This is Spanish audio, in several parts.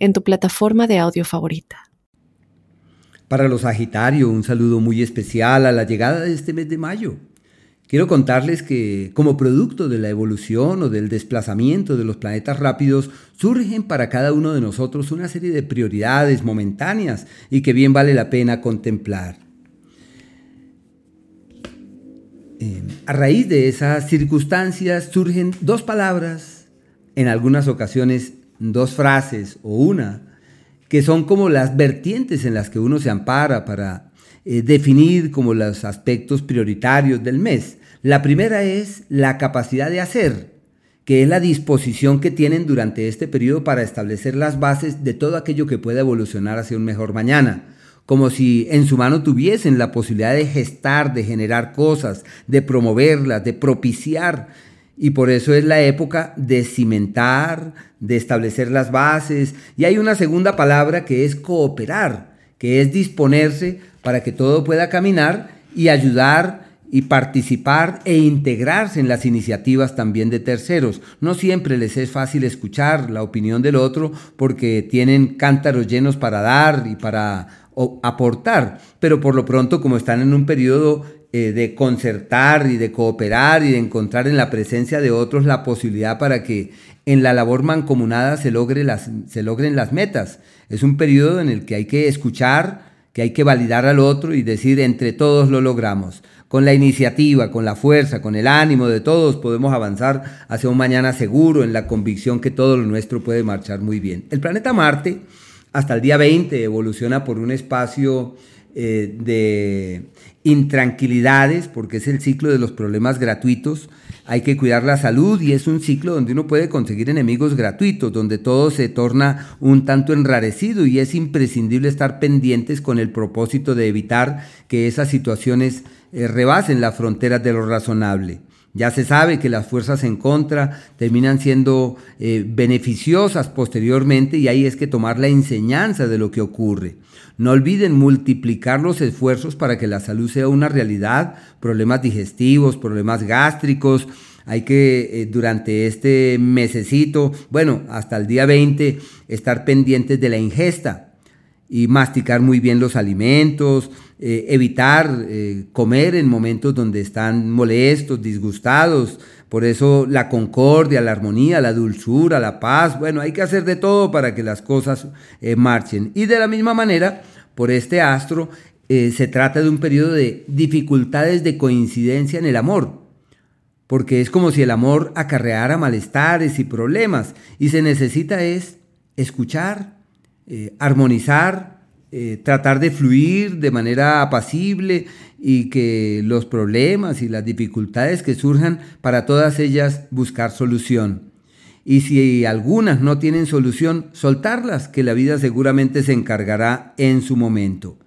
en tu plataforma de audio favorita. Para los Sagitario, un saludo muy especial a la llegada de este mes de mayo. Quiero contarles que como producto de la evolución o del desplazamiento de los planetas rápidos, surgen para cada uno de nosotros una serie de prioridades momentáneas y que bien vale la pena contemplar. Eh, a raíz de esas circunstancias surgen dos palabras, en algunas ocasiones dos frases o una, que son como las vertientes en las que uno se ampara para eh, definir como los aspectos prioritarios del mes. La primera es la capacidad de hacer, que es la disposición que tienen durante este periodo para establecer las bases de todo aquello que pueda evolucionar hacia un mejor mañana como si en su mano tuviesen la posibilidad de gestar, de generar cosas, de promoverlas, de propiciar y por eso es la época de cimentar, de establecer las bases. Y hay una segunda palabra que es cooperar, que es disponerse para que todo pueda caminar y ayudar y participar e integrarse en las iniciativas también de terceros. No siempre les es fácil escuchar la opinión del otro porque tienen cántaros llenos para dar y para aportar, pero por lo pronto como están en un periodo eh, de concertar y de cooperar y de encontrar en la presencia de otros la posibilidad para que en la labor mancomunada se, logre las, se logren las metas. Es un periodo en el que hay que escuchar, que hay que validar al otro y decir entre todos lo logramos. Con la iniciativa, con la fuerza, con el ánimo de todos podemos avanzar hacia un mañana seguro en la convicción que todo lo nuestro puede marchar muy bien. El planeta Marte hasta el día 20 evoluciona por un espacio eh, de intranquilidades, porque es el ciclo de los problemas gratuitos. Hay que cuidar la salud y es un ciclo donde uno puede conseguir enemigos gratuitos, donde todo se torna un tanto enrarecido y es imprescindible estar pendientes con el propósito de evitar que esas situaciones eh, rebasen las fronteras de lo razonable. Ya se sabe que las fuerzas en contra terminan siendo eh, beneficiosas posteriormente y ahí es que tomar la enseñanza de lo que ocurre. No olviden multiplicar los esfuerzos para que la salud sea una realidad, problemas digestivos, problemas gástricos. Hay que eh, durante este mesecito, bueno, hasta el día 20, estar pendientes de la ingesta y masticar muy bien los alimentos, eh, evitar eh, comer en momentos donde están molestos, disgustados. Por eso la concordia, la armonía, la dulzura, la paz, bueno, hay que hacer de todo para que las cosas marchen. Y de la misma manera, por este astro, eh, se trata de un periodo de dificultades de coincidencia en el amor, porque es como si el amor acarreara malestares y problemas, y se necesita es escuchar, eh, armonizar, eh, tratar de fluir de manera apacible y que los problemas y las dificultades que surjan, para todas ellas buscar solución y si algunas no tienen solución, soltarlas, que la vida seguramente se encargará en su momento.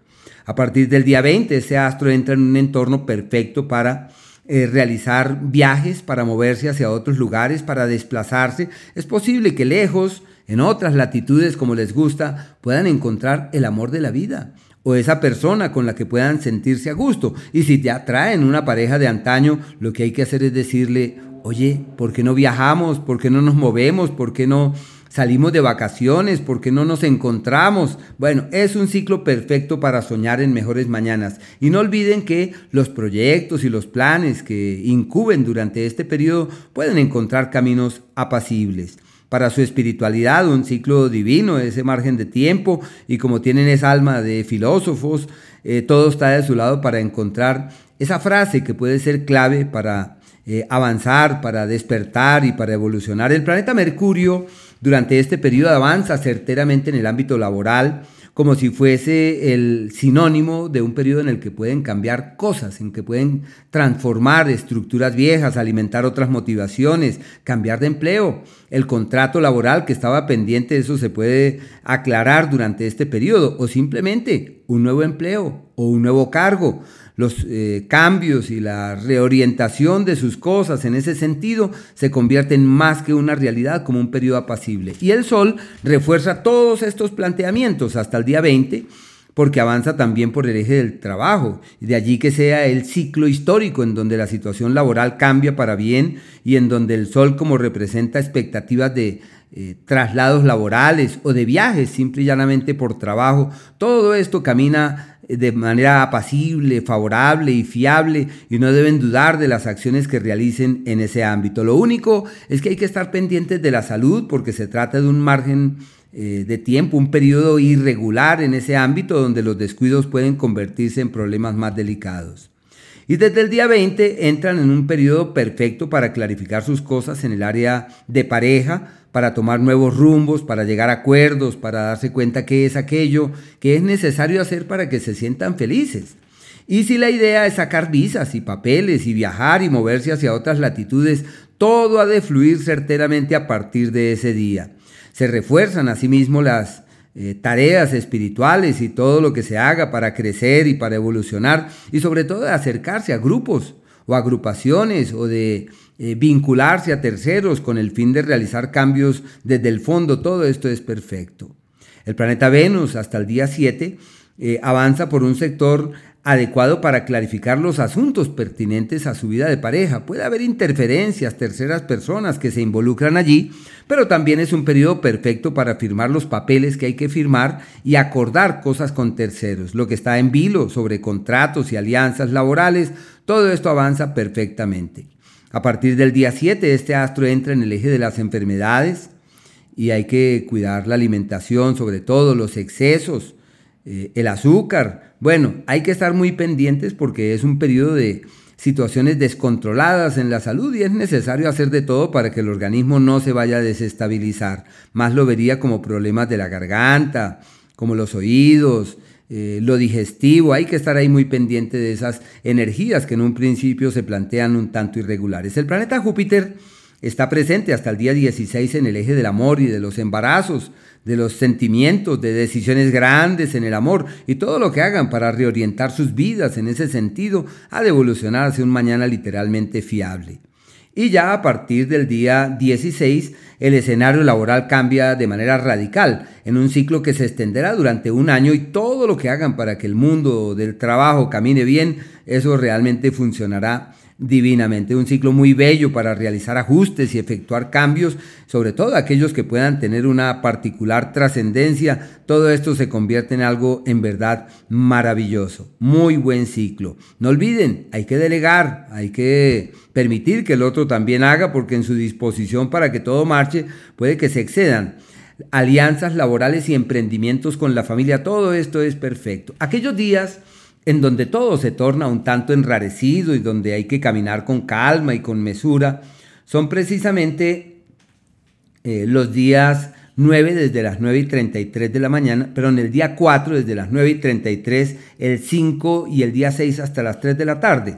A partir del día 20, ese astro entra en un entorno perfecto para eh, realizar viajes, para moverse hacia otros lugares, para desplazarse. Es posible que lejos, en otras latitudes como les gusta, puedan encontrar el amor de la vida o esa persona con la que puedan sentirse a gusto. Y si ya traen una pareja de antaño, lo que hay que hacer es decirle, oye, ¿por qué no viajamos? ¿Por qué no nos movemos? ¿Por qué no salimos de vacaciones? ¿Por qué no nos encontramos? Bueno, es un ciclo perfecto para soñar en mejores mañanas. Y no olviden que los proyectos y los planes que incuben durante este periodo pueden encontrar caminos apacibles para su espiritualidad, un ciclo divino, ese margen de tiempo, y como tienen esa alma de filósofos, eh, todo está de su lado para encontrar esa frase que puede ser clave para eh, avanzar, para despertar y para evolucionar. El planeta Mercurio durante este periodo avanza certeramente en el ámbito laboral, como si fuese el sinónimo de un periodo en el que pueden cambiar cosas, en que pueden transformar estructuras viejas, alimentar otras motivaciones, cambiar de empleo. El contrato laboral que estaba pendiente, eso se puede aclarar durante este periodo, o simplemente un nuevo empleo o un nuevo cargo los eh, cambios y la reorientación de sus cosas en ese sentido se convierten más que una realidad como un periodo apacible. Y el Sol refuerza todos estos planteamientos hasta el día 20 porque avanza también por el eje del trabajo, de allí que sea el ciclo histórico en donde la situación laboral cambia para bien y en donde el sol como representa expectativas de eh, traslados laborales o de viajes simple y llanamente por trabajo, todo esto camina de manera apacible, favorable y fiable y no deben dudar de las acciones que realicen en ese ámbito. Lo único es que hay que estar pendientes de la salud porque se trata de un margen eh, de tiempo, un periodo irregular en ese ámbito donde los descuidos pueden convertirse en problemas más delicados. Y desde el día 20 entran en un periodo perfecto para clarificar sus cosas en el área de pareja, para tomar nuevos rumbos, para llegar a acuerdos, para darse cuenta qué es aquello que es necesario hacer para que se sientan felices. Y si la idea es sacar visas y papeles y viajar y moverse hacia otras latitudes, todo ha de fluir certeramente a partir de ese día. Se refuerzan asimismo las eh, tareas espirituales y todo lo que se haga para crecer y para evolucionar y sobre todo de acercarse a grupos o agrupaciones o de eh, vincularse a terceros con el fin de realizar cambios desde el fondo, todo esto es perfecto. El planeta Venus hasta el día 7 eh, avanza por un sector adecuado para clarificar los asuntos pertinentes a su vida de pareja. Puede haber interferencias, terceras personas que se involucran allí, pero también es un periodo perfecto para firmar los papeles que hay que firmar y acordar cosas con terceros. Lo que está en vilo sobre contratos y alianzas laborales, todo esto avanza perfectamente. A partir del día 7, este astro entra en el eje de las enfermedades y hay que cuidar la alimentación, sobre todo los excesos, eh, el azúcar. Bueno, hay que estar muy pendientes porque es un periodo de situaciones descontroladas en la salud y es necesario hacer de todo para que el organismo no se vaya a desestabilizar. Más lo vería como problemas de la garganta, como los oídos, eh, lo digestivo, hay que estar ahí muy pendiente de esas energías que en un principio se plantean un tanto irregulares. El planeta Júpiter está presente hasta el día 16 en el eje del amor y de los embarazos, de los sentimientos, de decisiones grandes en el amor y todo lo que hagan para reorientar sus vidas en ese sentido ha de evolucionar hacia un mañana literalmente fiable. Y ya a partir del día 16 el escenario laboral cambia de manera radical en un ciclo que se extenderá durante un año y todo lo que hagan para que el mundo del trabajo camine bien, eso realmente funcionará divinamente. Un ciclo muy bello para realizar ajustes y efectuar cambios, sobre todo aquellos que puedan tener una particular trascendencia. Todo esto se convierte en algo en verdad maravilloso. Muy buen ciclo. No olviden, hay que delegar, hay que permitir que el otro también haga, porque en su disposición para que todo marche puede que se excedan alianzas laborales y emprendimientos con la familia, todo esto es perfecto. Aquellos días en donde todo se torna un tanto enrarecido y donde hay que caminar con calma y con mesura, son precisamente eh, los días 9 desde las 9 y 33 de la mañana, pero en el día 4 desde las 9 y 33, el 5 y el día 6 hasta las 3 de la tarde,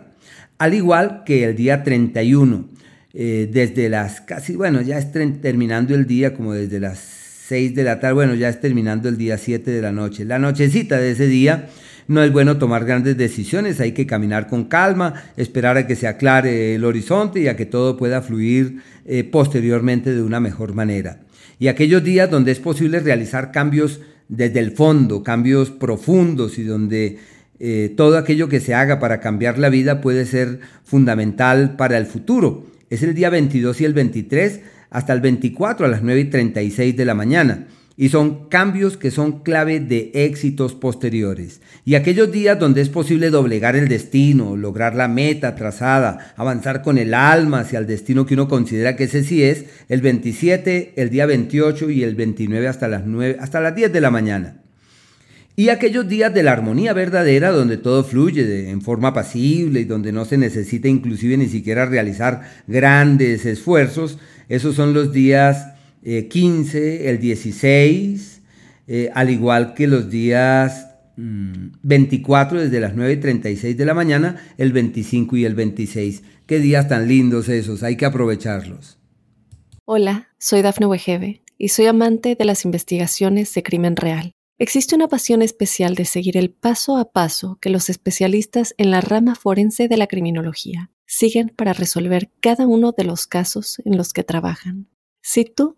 al igual que el día 31, eh, desde las casi, bueno, ya es terminando el día como desde las 6 de la tarde, bueno, ya es terminando el día 7 de la noche, la nochecita de ese día no es bueno tomar grandes decisiones, hay que caminar con calma, esperar a que se aclare el horizonte y a que todo pueda fluir eh, posteriormente de una mejor manera. Y aquellos días donde es posible realizar cambios desde el fondo, cambios profundos y donde eh, todo aquello que se haga para cambiar la vida puede ser fundamental para el futuro. Es el día 22 y el 23 hasta el 24 a las 9 y 36 de la mañana y son cambios que son clave de éxitos posteriores. Y aquellos días donde es posible doblegar el destino, lograr la meta trazada, avanzar con el alma hacia el destino que uno considera que ese sí es, el 27, el día 28 y el 29 hasta las, 9, hasta las 10 de la mañana. Y aquellos días de la armonía verdadera donde todo fluye en forma pasible y donde no se necesita inclusive ni siquiera realizar grandes esfuerzos, esos son los días 15, eh, el 16, eh, al igual que los días 24 mm, desde las 9.36 de la mañana, el 25 y el 26. Qué días tan lindos esos, hay que aprovecharlos. Hola, soy Dafne Wegebe y soy amante de las investigaciones de crimen real. Existe una pasión especial de seguir el paso a paso que los especialistas en la rama forense de la criminología siguen para resolver cada uno de los casos en los que trabajan. Si tú,